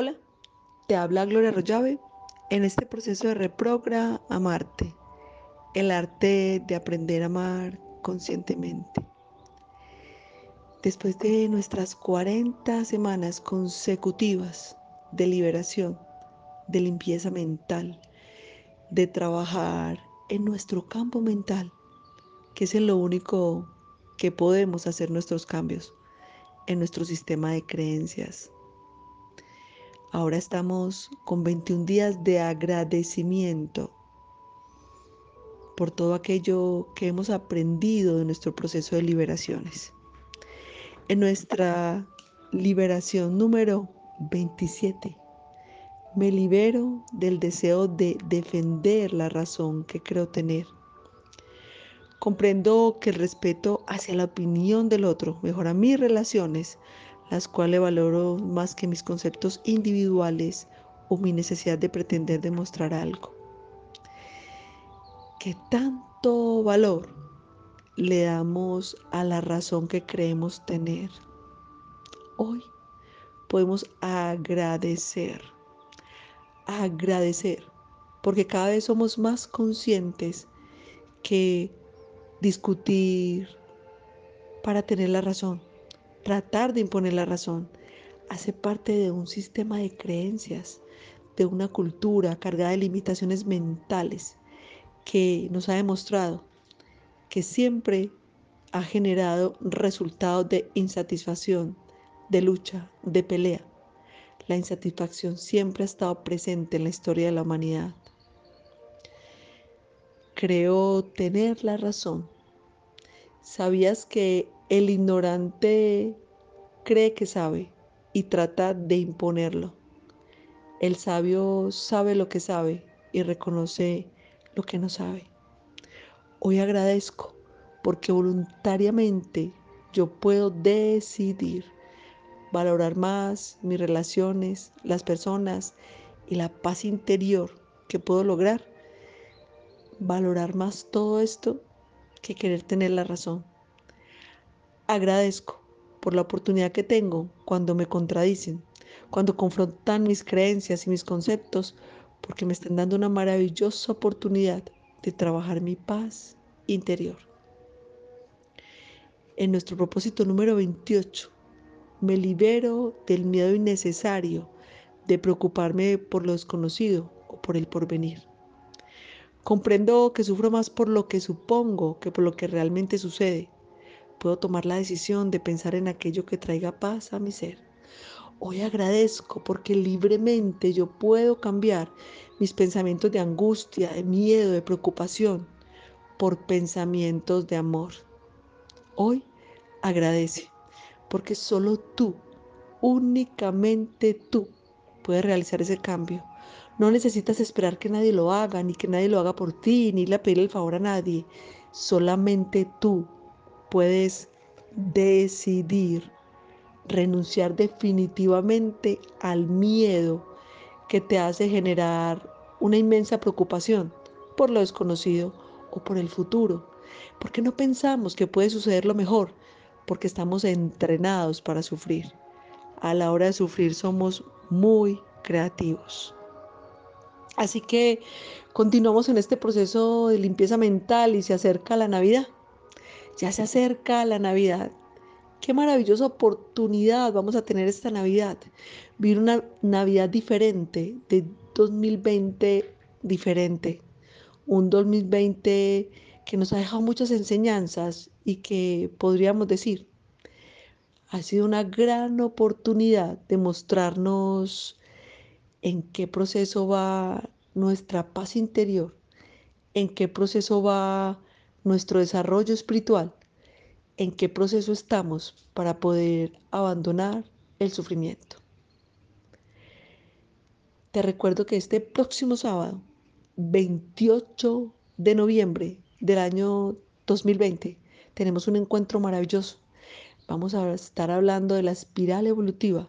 Hola, te habla Gloria Rollave en este proceso de reprogra amarte, el arte de aprender a amar conscientemente. Después de nuestras 40 semanas consecutivas de liberación, de limpieza mental, de trabajar en nuestro campo mental, que es en lo único que podemos hacer nuestros cambios en nuestro sistema de creencias, Ahora estamos con 21 días de agradecimiento por todo aquello que hemos aprendido de nuestro proceso de liberaciones. En nuestra liberación número 27, me libero del deseo de defender la razón que creo tener. Comprendo que el respeto hacia la opinión del otro mejora mis relaciones, las cuales valoro más que mis conceptos individuales o mi necesidad de pretender demostrar algo. ¿Qué tanto valor le damos a la razón que creemos tener? Hoy podemos agradecer, agradecer, porque cada vez somos más conscientes que discutir para tener la razón tratar de imponer la razón hace parte de un sistema de creencias, de una cultura cargada de limitaciones mentales que nos ha demostrado que siempre ha generado resultados de insatisfacción, de lucha, de pelea. La insatisfacción siempre ha estado presente en la historia de la humanidad. Creo tener la razón. ¿Sabías que el ignorante cree que sabe y trata de imponerlo. El sabio sabe lo que sabe y reconoce lo que no sabe. Hoy agradezco porque voluntariamente yo puedo decidir valorar más mis relaciones, las personas y la paz interior que puedo lograr. Valorar más todo esto que querer tener la razón. Agradezco por la oportunidad que tengo cuando me contradicen, cuando confrontan mis creencias y mis conceptos, porque me están dando una maravillosa oportunidad de trabajar mi paz interior. En nuestro propósito número 28, me libero del miedo innecesario de preocuparme por lo desconocido o por el porvenir. Comprendo que sufro más por lo que supongo que por lo que realmente sucede puedo tomar la decisión de pensar en aquello que traiga paz a mi ser. Hoy agradezco porque libremente yo puedo cambiar mis pensamientos de angustia, de miedo, de preocupación por pensamientos de amor. Hoy agradece porque solo tú, únicamente tú, puedes realizar ese cambio. No necesitas esperar que nadie lo haga, ni que nadie lo haga por ti, ni le pedir el favor a nadie. Solamente tú puedes decidir renunciar definitivamente al miedo que te hace generar una inmensa preocupación por lo desconocido o por el futuro. Porque no pensamos que puede suceder lo mejor, porque estamos entrenados para sufrir. A la hora de sufrir somos muy creativos. Así que continuamos en este proceso de limpieza mental y se acerca la Navidad. Ya se acerca la Navidad. Qué maravillosa oportunidad vamos a tener esta Navidad. Vivir una Navidad diferente, de 2020 diferente. Un 2020 que nos ha dejado muchas enseñanzas y que podríamos decir, ha sido una gran oportunidad de mostrarnos en qué proceso va nuestra paz interior, en qué proceso va nuestro desarrollo espiritual, en qué proceso estamos para poder abandonar el sufrimiento. Te recuerdo que este próximo sábado, 28 de noviembre del año 2020, tenemos un encuentro maravilloso. Vamos a estar hablando de la espiral evolutiva,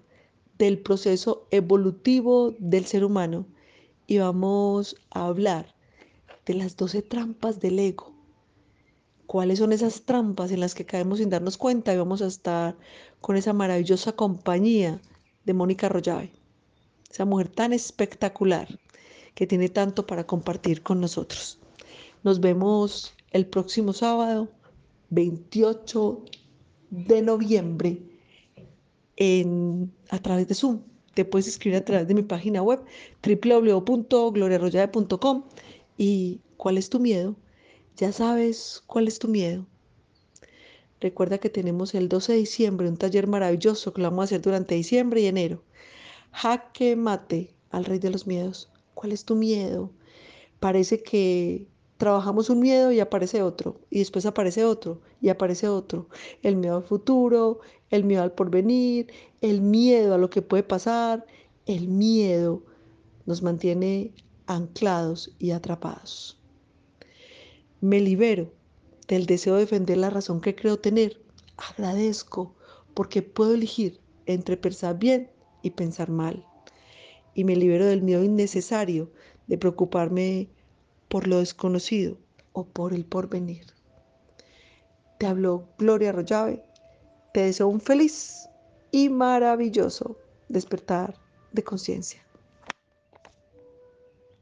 del proceso evolutivo del ser humano y vamos a hablar de las 12 trampas del ego cuáles son esas trampas en las que caemos sin darnos cuenta y vamos a estar con esa maravillosa compañía de Mónica Rollave. esa mujer tan espectacular que tiene tanto para compartir con nosotros. Nos vemos el próximo sábado, 28 de noviembre, en, a través de Zoom. Te puedes escribir a través de mi página web www.gloriarroyade.com y ¿cuál es tu miedo? Ya sabes cuál es tu miedo. Recuerda que tenemos el 12 de diciembre un taller maravilloso que lo vamos a hacer durante diciembre y enero. Jaque mate al rey de los miedos. ¿Cuál es tu miedo? Parece que trabajamos un miedo y aparece otro, y después aparece otro, y aparece otro. El miedo al futuro, el miedo al porvenir, el miedo a lo que puede pasar, el miedo nos mantiene anclados y atrapados. Me libero del deseo de defender la razón que creo tener. Agradezco porque puedo elegir entre pensar bien y pensar mal. Y me libero del miedo innecesario de preocuparme por lo desconocido o por el porvenir. Te habló Gloria Arroyave. Te deseo un feliz y maravilloso despertar de conciencia.